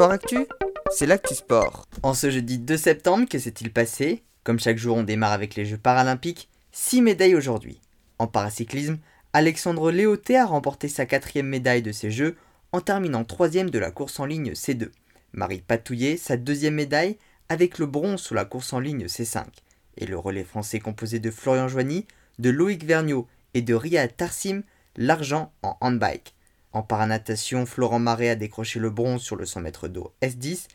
Sport Actu, c'est l'actu sport. En ce jeudi 2 septembre, que s'est-il passé? Comme chaque jour, on démarre avec les Jeux paralympiques. 6 médailles aujourd'hui. En paracyclisme, Alexandre Léoté a remporté sa quatrième médaille de ces Jeux en terminant troisième de la course en ligne C2. Marie Patouillet, sa deuxième médaille, avec le bronze sur la course en ligne C5. Et le relais français composé de Florian Joigny, de Loïc Vergniaud et de Riyad Tarsim, l'argent en handbike. En paranatation, Florent Marais a décroché le bronze sur le 100 mètres d'eau S10.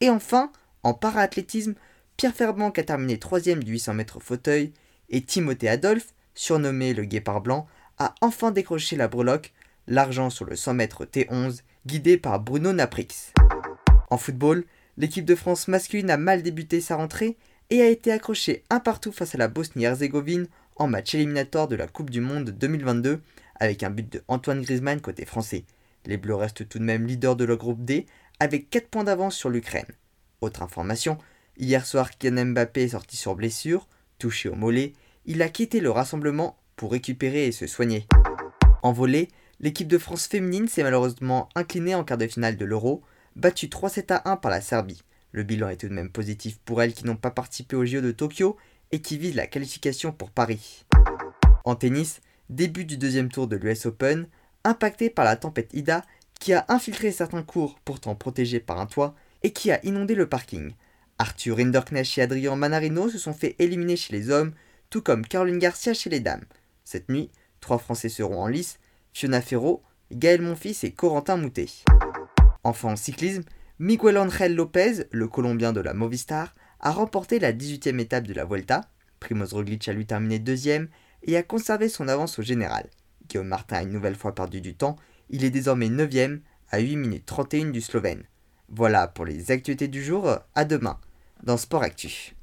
Et enfin, en paraathlétisme, Pierre Ferbanc a terminé troisième du 800 mètres fauteuil et Timothée Adolphe, surnommé le Guépard Blanc, a enfin décroché la breloque, l'argent sur le 100 mètres T11, guidé par Bruno Naprix. En football, l'équipe de France masculine a mal débuté sa rentrée et a été accrochée un partout face à la Bosnie-Herzégovine en match éliminatoire de la Coupe du Monde 2022 avec un but de Antoine Griezmann côté français. Les Bleus restent tout de même leaders de leur groupe D avec 4 points d'avance sur l'Ukraine. Autre information, hier soir Kylian Mbappé est sorti sur blessure, touché au mollet, il a quitté le rassemblement pour récupérer et se soigner. En volée, l'équipe de France féminine s'est malheureusement inclinée en quart de finale de l'Euro, battue 3-7 à 1 par la Serbie. Le bilan est tout de même positif pour elles qui n'ont pas participé au JO de Tokyo et qui visent la qualification pour Paris. En tennis, début du deuxième tour de l'US Open, impacté par la tempête Ida qui a infiltré certains cours pourtant protégés par un toit et qui a inondé le parking. Arthur Rinderknecht et Adrien Manarino se sont fait éliminer chez les hommes, tout comme Caroline Garcia chez les dames. Cette nuit, trois Français seront en lice, Fiona Ferro, Gaël Monfils et Corentin Moutet. Enfin en cyclisme, Miguel Angel Lopez, le Colombien de la Movistar, a remporté la 18e étape de la Vuelta. Primoz Roglic a lui terminé deuxième et a conservé son avance au général. Guillaume Martin a une nouvelle fois perdu du temps, il est désormais 9ème à 8 minutes 31 du Slovène. Voilà pour les actualités du jour, à demain dans Sport Actu.